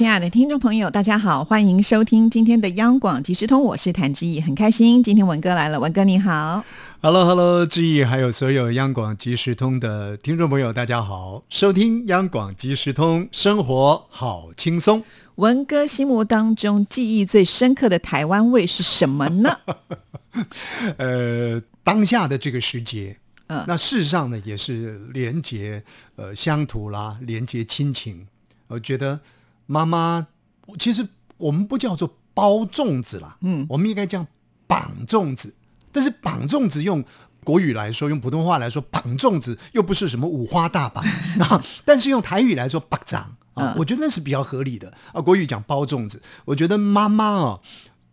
亲爱的听众朋友，大家好，欢迎收听今天的央广即时通，我是谭志毅，很开心今天文哥来了，文哥你好。Hello，Hello，志毅，还有所有央广即时通的听众朋友，大家好！收听央广即时通，生活好轻松。文哥心目当中记忆最深刻的台湾味是什么呢？呃，当下的这个时节，嗯那事实上呢，也是连接呃乡土啦，连接亲情。我觉得妈妈，其实我们不叫做包粽子啦，嗯我们应该叫绑粽子。但是绑粽子用国语来说，用普通话来说，绑粽子又不是什么五花大绑 啊，但是用台语来说，绑掌啊嗯，我觉得那是比较合理的啊。国语讲包粽子，我觉得妈妈啊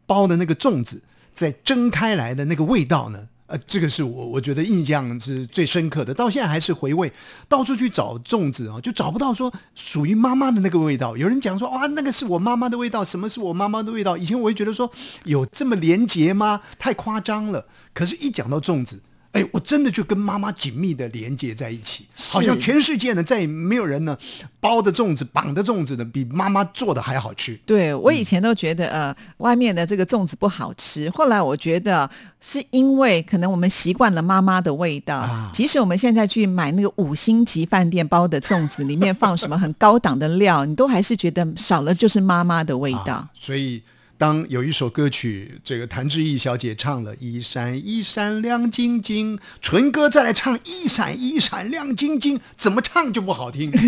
包的那个粽子，在蒸开来的那个味道呢。呃，这个是我我觉得印象是最深刻的，到现在还是回味。到处去找粽子啊，就找不到说属于妈妈的那个味道。有人讲说，哇，那个是我妈妈的味道，什么是我妈妈的味道？以前我会觉得说，有这么廉洁吗？太夸张了。可是，一讲到粽子，哎，我真的就跟妈妈紧密的连接在一起，好像全世界呢再也没有人呢包的粽子、绑的粽子呢比妈妈做的还好吃。对我以前都觉得呃外面的这个粽子不好吃，后来我觉得是因为可能我们习惯了妈妈的味道，啊即使我们现在去买那个五星级饭店包的粽子，里面放什么很高档的料，你都还是觉得少了就是妈妈的味道。啊所以，当有一首歌曲，这个谭志毅小姐唱了“一闪一闪亮晶晶”，纯哥再来唱“一闪一闪亮晶晶”，怎么唱就不好听。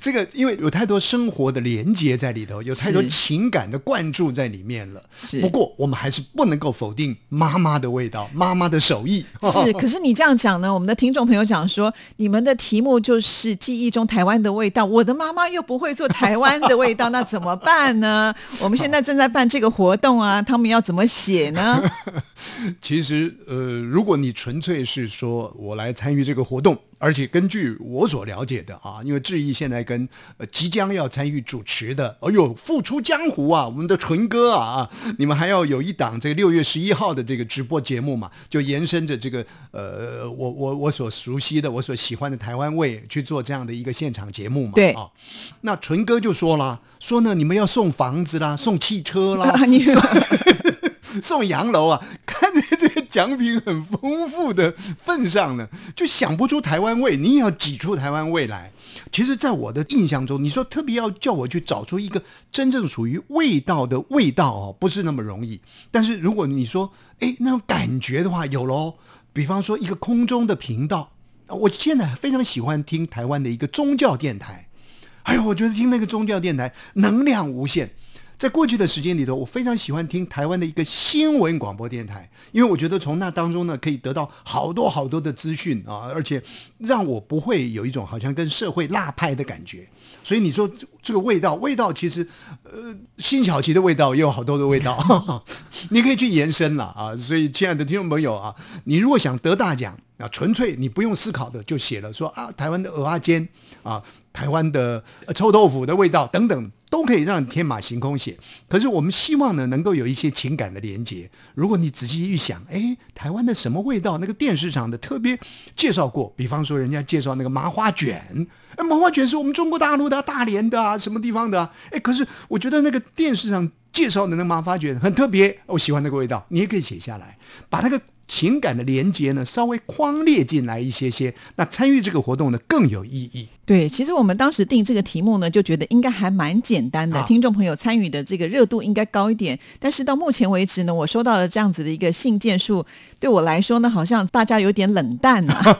这个因为有太多生活的连接在里头，有太多情感的灌注在里面了。是不过我们还是不能够否定妈妈的味道，妈妈的手艺。是，可是你这样讲呢，我们的听众朋友讲说，你们的题目就是记忆中台湾的味道，我的妈妈又不会做台湾的味道，那怎么办呢？我们现在正在办这个活动啊，他们要怎么写呢？其实，呃，如果你纯粹是说我来参与这个活动，而且根据我所了解的啊，因为志毅现在跟呃即将要参与主持的，哎呦，复出江湖啊，我们的纯哥啊啊，你们还要有一档这个六月十一号的这个直播节目嘛，就延伸着这个呃，我我我所熟悉的、我所喜欢的台湾味去做这样的一个现场节目嘛，对。啊，那纯哥就说了，说呢你们要送房子啦，送汽车啦，你 送洋楼啊，看在这个奖品很丰富的份上呢，就想不出台湾味，你也要挤出台湾味来。其实，在我的印象中，你说特别要叫我去找出一个真正属于味道的味道哦，不是那么容易。但是如果你说，哎，那种感觉的话，有喽。比方说一个空中的频道，我现在非常喜欢听台湾的一个宗教电台。哎呦，我觉得听那个宗教电台能量无限。在过去的时间里头，我非常喜欢听台湾的一个新闻广播电台，因为我觉得从那当中呢，可以得到好多好多的资讯啊，而且让我不会有一种好像跟社会落派的感觉。所以你说这这个味道，味道其实，呃，辛晓琪的味道也有好多的味道，你可以去延伸了啊。所以，亲爱的听众朋友啊，你如果想得大奖啊，纯粹你不用思考的就写了说啊，台湾的鹅阿煎啊，台湾的臭豆腐的味道等等。都可以让你天马行空写，可是我们希望呢，能够有一些情感的连接。如果你仔细一想，哎，台湾的什么味道？那个电视上的特别介绍过，比方说人家介绍那个麻花卷，哎，麻花卷是我们中国大陆的、大连的啊，什么地方的啊？哎，可是我觉得那个电视上介绍的那个麻花卷很特别，我喜欢那个味道，你也可以写下来，把那个。情感的连接呢，稍微框列进来一些些，那参与这个活动呢更有意义。对，其实我们当时定这个题目呢，就觉得应该还蛮简单的，啊听众朋友参与的这个热度应该高一点。但是到目前为止呢，我收到了这样子的一个信件数，对我来说呢，好像大家有点冷淡啊。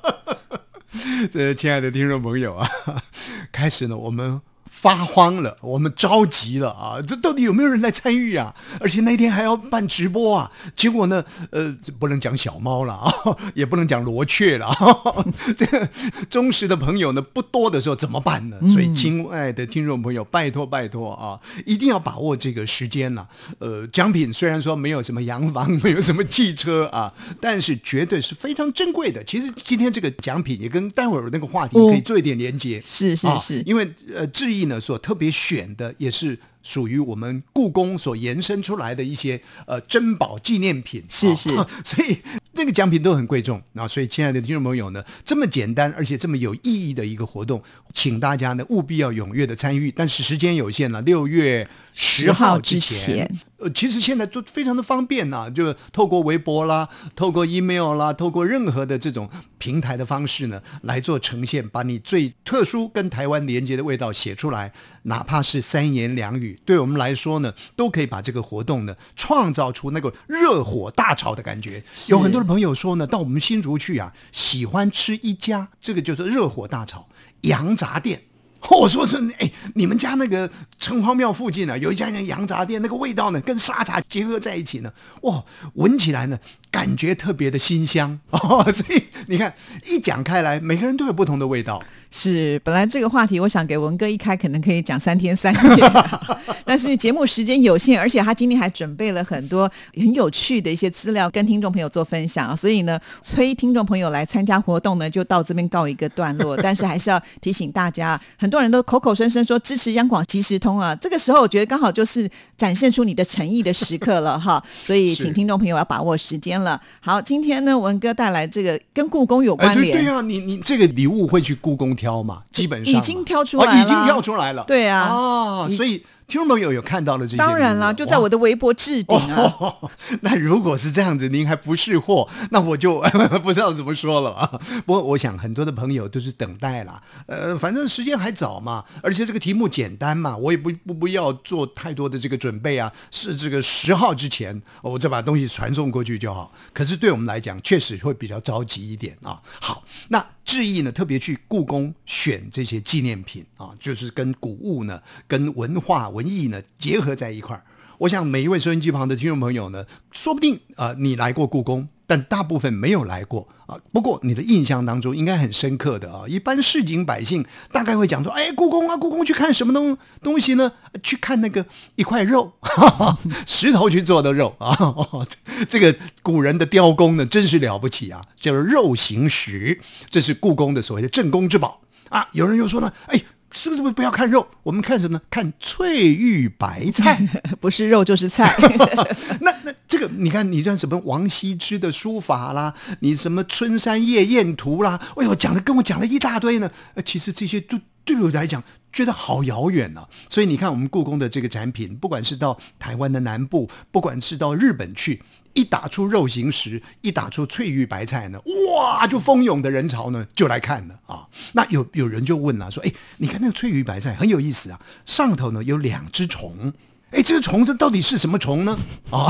这亲爱的听众朋友啊，开始呢，我们发慌了，我们着急了啊！这到底有没有人来参与啊？而且那天还要办直播啊！结果呢，呃，不能讲小猫了啊，也不能讲罗雀了啊。这个忠实的朋友呢不多的时候怎么办呢？所以，亲爱的听众朋友，拜托拜托啊，一定要把握这个时间呐。呃，奖品虽然说没有什么洋房，没有什么汽车啊，但是绝对是非常珍贵的。其实今天这个奖品也跟待会儿那个话题可以做一点连接。是是是，因为呃，志所特别选的也是属于我们故宫所延伸出来的一些呃珍宝纪念品，是是，所以那个奖品都很贵重啊。所以，亲爱的听众朋友呢，这么简单而且这么有意义的一个活动，请大家呢务必要踊跃的参与。但是时间有限了，六月十号之前。呃，其实现在都非常的方便呐，就透过微博啦，透过 email 啦，透过任何的这种平台的方式呢，来做呈现，把你最特殊跟台湾连接的味道写出来，哪怕是三言两语，对我们来说呢，都可以把这个活动呢，创造出那个热火大潮的感觉。有很多的朋友说呢，到我们新竹去啊，喜欢吃一家，这个就是热火大潮羊杂店。我说是，哎，你们家那个城隍庙附近呢，有一家那羊杂店，那个味道呢，跟沙茶结合在一起呢，哇，闻起来呢，感觉特别的新香哦。所以你看，一讲开来，每个人都有不同的味道。是，本来这个话题，我想给文哥一开，可能可以讲三天三夜，但是节目时间有限，而且他今天还准备了很多很有趣的一些资料跟听众朋友做分享，所以呢，催听众朋友来参加活动呢，就到这边告一个段落。但是还是要提醒大家，很多人都口口声声说支持央广即时通啊，这个时候我觉得刚好就是展现出你的诚意的时刻了哈，所以 请听众朋友要把握时间了。好，今天呢，文哥带来这个跟故宫有关联，对啊，你你这个礼物会去故宫挑嘛？基本上已经挑出来了，已经挑出来了，对啊，哦，所以。听众朋友有看到了这些？当然了，就在我的微博置顶啊。那如果是这样子，您还不是货，那我就 不知道怎么说了啊。不过我想很多的朋友都是等待啦，呃，反正时间还早嘛，而且这个题目简单嘛，我也不不不要做太多的这个准备啊。是这个十号之前，我再把东西传送过去就好。可是对我们来讲，确实会比较着急一点啊。好，那。志毅呢，特别去故宫选这些纪念品啊，就是跟古物呢、跟文化文艺呢结合在一块儿。我想每一位收音机旁的听众朋友呢，说不定啊，你来过故宫。但大部分没有来过啊，不过你的印象当中应该很深刻的啊。一般市井百姓大概会讲说：“哎，故宫啊，故宫去看什么东东西呢？去看那个一块肉，哈 哈石头去做的肉啊。这个古人的雕工呢，真是了不起啊，叫做肉形石，这是故宫的所谓的镇宫之宝啊。有人又说呢，哎。是不是不要看肉？我们看什么呢？看翠玉白菜，不是肉就是菜。那那这个，你看你像什么王羲之的书法啦，你什么春山夜宴图啦，哎呦，讲的跟我讲了一大堆呢。呃，其实这些都对我来讲觉得好遥远啊。所以你看，我们故宫的这个展品，不管是到台湾的南部，不管是到日本去。一打出肉形石，一打出翠玉白菜呢，哇，就蜂拥的人潮呢就来看了啊。那有有人就问了，说，哎，你看那个翠玉白菜很有意思啊，上头呢有两只虫。哎，这个虫子到底是什么虫呢？啊，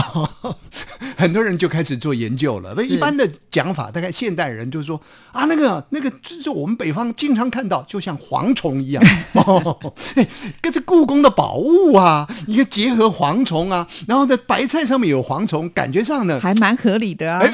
很多人就开始做研究了。那一般的讲法，大概现代人就说啊，那个那个，就是我们北方经常看到，就像蝗虫一样，跟这故宫的宝物啊，一个结合蝗虫啊，然后在白菜上面有蝗虫，感觉上呢还蛮合理的啊。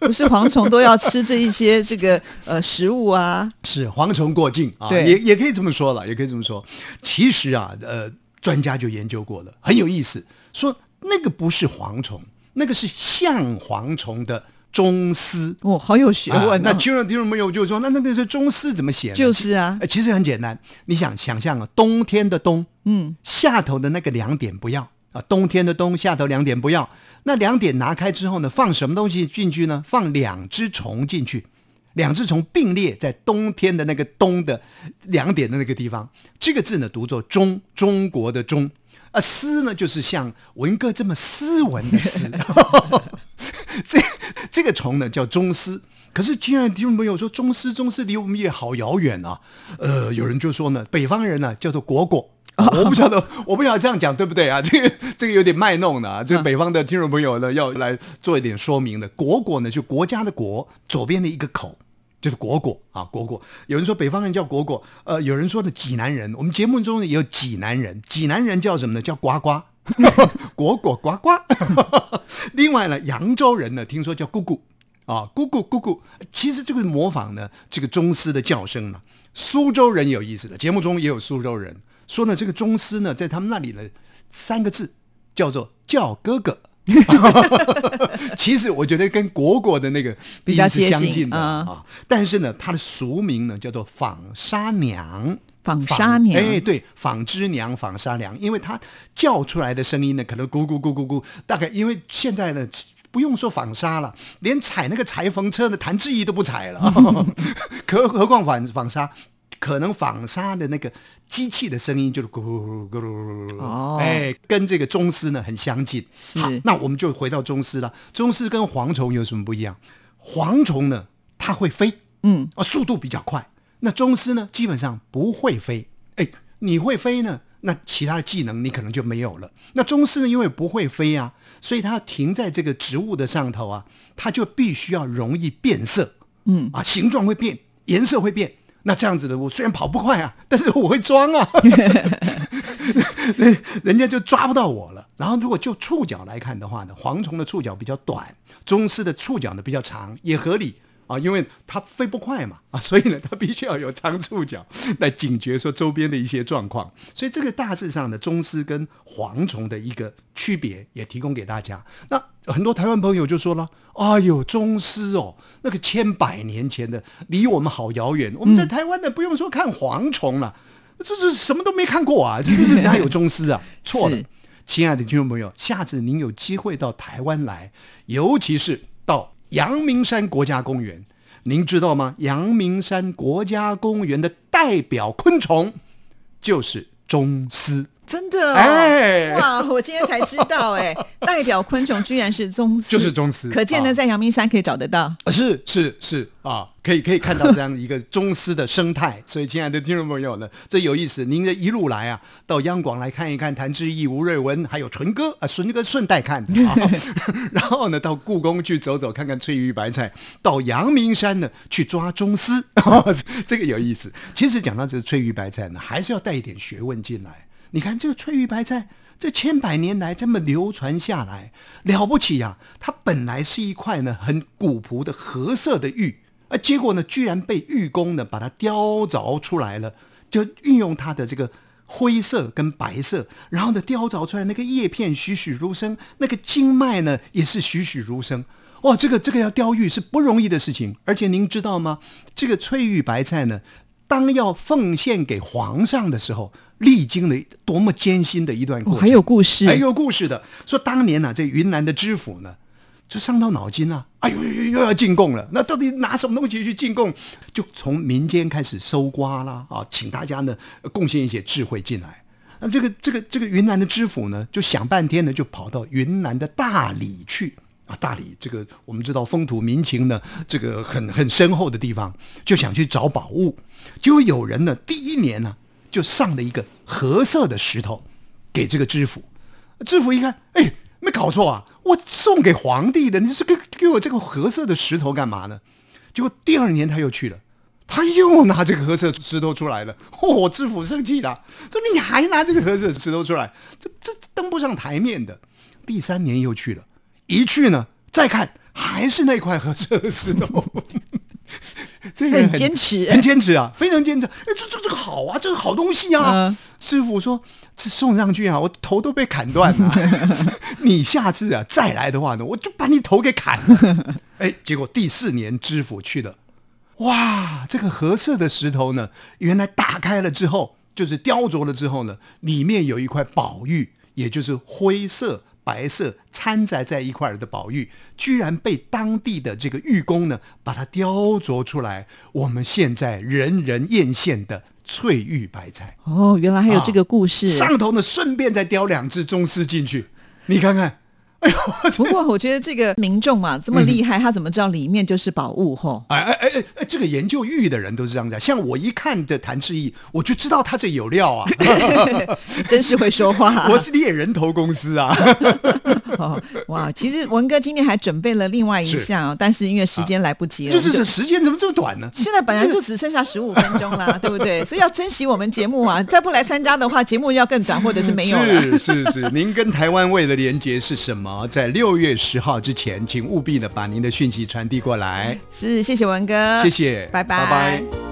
不是蝗虫都要吃这一些这个呃食物啊？是蝗虫过境啊，也也可以这么说了，也可以这么说。其实啊，呃。专家就研究过了，很有意思。说那个不是蝗虫，那个是像蝗虫的中丝。哦，好有学问。那听众听众朋友就说，那那个是中丝怎么写？就是啊，其实很简单。你想想象啊，冬天的冬，嗯，下头的那个两点不要啊，冬天的冬下头两点不要。那两点拿开之后呢，放什么东西进去呢？放两只虫进去。两只虫并列在冬天的那个冬的两点的那个地方，这个字呢读作中，中国的中，啊，斯呢就是像文哥这么斯文的丝，这这个虫呢叫中斯。可是亲爱的听众朋友说中斯中斯离我们也好遥远啊，呃，有人就说呢，北方人呢叫做果果。我不晓得，我不晓得这样讲对不对啊？这个这个有点卖弄的啊！这个北方的听众朋友呢，要来做一点说明的。果果呢，就国家的国，左边的一个口，就是果果啊，果果。有人说北方人叫果果，呃，有人说呢济南人。我们节目中呢也有济南人，济南人叫什么呢？叫呱呱，果果呱呱。另外呢，扬州人呢，听说叫姑姑啊，姑姑姑姑。其实这个模仿呢，这个宗师的叫声呢。苏州人有意思的，节目中也有苏州人说呢，这个宗师呢，在他们那里呢，三个字叫做叫哥哥。其实我觉得跟果果的那个比较是相近近的嗯啊，但是呢，他的俗名呢叫做纺纱娘。纺纱娘哎，对，纺织娘、纺纱娘，因为它叫出来的声音呢，可能咕咕咕咕咕，大概因为现在呢。不用说纺纱了，连踩那个裁缝车的谭志毅都不踩了，何何况纺纺纱，可能纺纱的那个机器的声音就是咕噜咕噜咕噜，哦哎，跟这个宗师呢很相近。是好，那我们就回到宗师了。宗师跟蝗虫有什么不一样？蝗虫呢，它会飞，嗯，啊，速度比较快。那宗师呢，基本上不会飞。哎，你会飞呢，那其他的技能你可能就没有了。那宗师呢，因为不会飞啊，所以它要停在这个植物的上头啊，它就必须要容易变色，嗯啊，形状会变，颜色会变。那这样子的，我虽然跑不快啊，但是我会装啊，人家就抓不到我了。然后如果就触角来看的话呢，蝗虫的触角比较短，宗师的触角呢比较长，也合理啊，因为它飞不快嘛啊，所以呢它必须要有长触角来警觉说周边的一些状况。所以这个大致上的宗师跟蝗虫的一个区别也提供给大家。那很多台湾朋友就说了：“哎呦，宗师哦，那个千百年前的，离我们好遥远。我们在台湾的不用说看蝗虫了，这是什么都没看过啊，这这哪有宗师啊？错了。亲爱的听众朋友，下次您有机会到台湾来，尤其是到阳明山国家公园，您知道吗？阳明山国家公园的代表昆虫就是宗师。真的、哦，哎哇！我今天才知道，哎，代表昆虫居然是宗师，就是宗师可见呢，啊在阳明山可以找得到。啊是是是啊，可以可以看到这样一个 宗师的生态。所以，亲爱的听众朋友呢，这有意思。您这一路来啊，到央广来看一看谭志毅、吴瑞文，还有纯哥啊，纯哥顺带看的啊。然后呢，到故宫去走走，看看翠玉白菜；到阳明山呢，去抓宗师，这个有意思。其实讲到这个翠玉白菜呢，还是要带一点学问进来。你看这个翠玉白菜，这千百年来这么流传下来，了不起呀、它本来是一块呢很古朴的褐色的玉，啊，结果呢居然被玉工呢把它雕凿出来了，就运用它的这个灰色跟白色，然后呢雕凿出来那个叶片栩栩如生，那个经脉呢也是栩栩如生。哇，这个这个要雕玉是不容易的事情，而且您知道吗？这个翠玉白菜呢，当要奉献给皇上的时候，历经了多么艰辛的一段过哦，程。还有故事，还有故事的，说当年呢、这云南的知府呢，就伤到脑筋啊，哎呦又要进贡了，那到底拿什么东西去进贡？就从民间开始搜刮啦，啊，请大家呢呃贡献一些智慧进来。那这个这个这个云南的知府呢，就想半天呢，就跑到云南的大理去。大理这个我们知道风土民情呢，这个很很深厚的地方，就想去找宝物。结果有人呢，第一年呢，就上了一个褐色的石头给这个知府。知府一看，哎，没搞错啊，我送给皇帝的，你是给给我这个褐色的石头干嘛呢？结果第二年他又去了，他又拿这个褐色石头出来了。嚯、知府生气了，说你还拿这个褐色石头出来，这这登不上台面的。第三年又去了，一去呢，再看还是那块褐色的石头。这个人很坚持很坚持啊，非常坚持。哎，这这这个好啊，这个好东西啊。嗯师傅说：“这送上去啊，我头都被砍断了。你下次啊再来的话呢，我就把你头给砍了。”哎，结果第四年知府去了，哇，这个褐色的石头呢，原来打开了之后，就是雕琢了之后呢，里面有一块宝玉，也就是灰色。白色掺杂在一块儿的宝玉，居然被当地的这个玉工呢，把它雕琢出来。我们现在人人艳羡的翠玉白菜，哦，原来还有这个故事。上头呢顺便再雕两只宗师进去，你看看，哎呦，不过我觉得这个民众嘛这么厉害，他怎么知道里面就是宝物？吼，哎哎哎哎哎，这个研究玉的人都是这样子。像我一看这谭志毅，我就知道他这有料啊，真是会说话。我是猎人头公司啊。哦，哇，其实文哥今天还准备了另外一是项，但是因为时间来不及了，就是这时间怎么这么短呢？现在本来就只剩下十五分钟啦，对不对？所以要珍惜我们节目啊！再不来参加的话，节目要更短，或者是没有了。是是是，您跟台湾味的连结是什么？在六月十号之前，请务必的把您的讯息传递过来。是，谢谢文哥，谢谢，拜拜拜拜。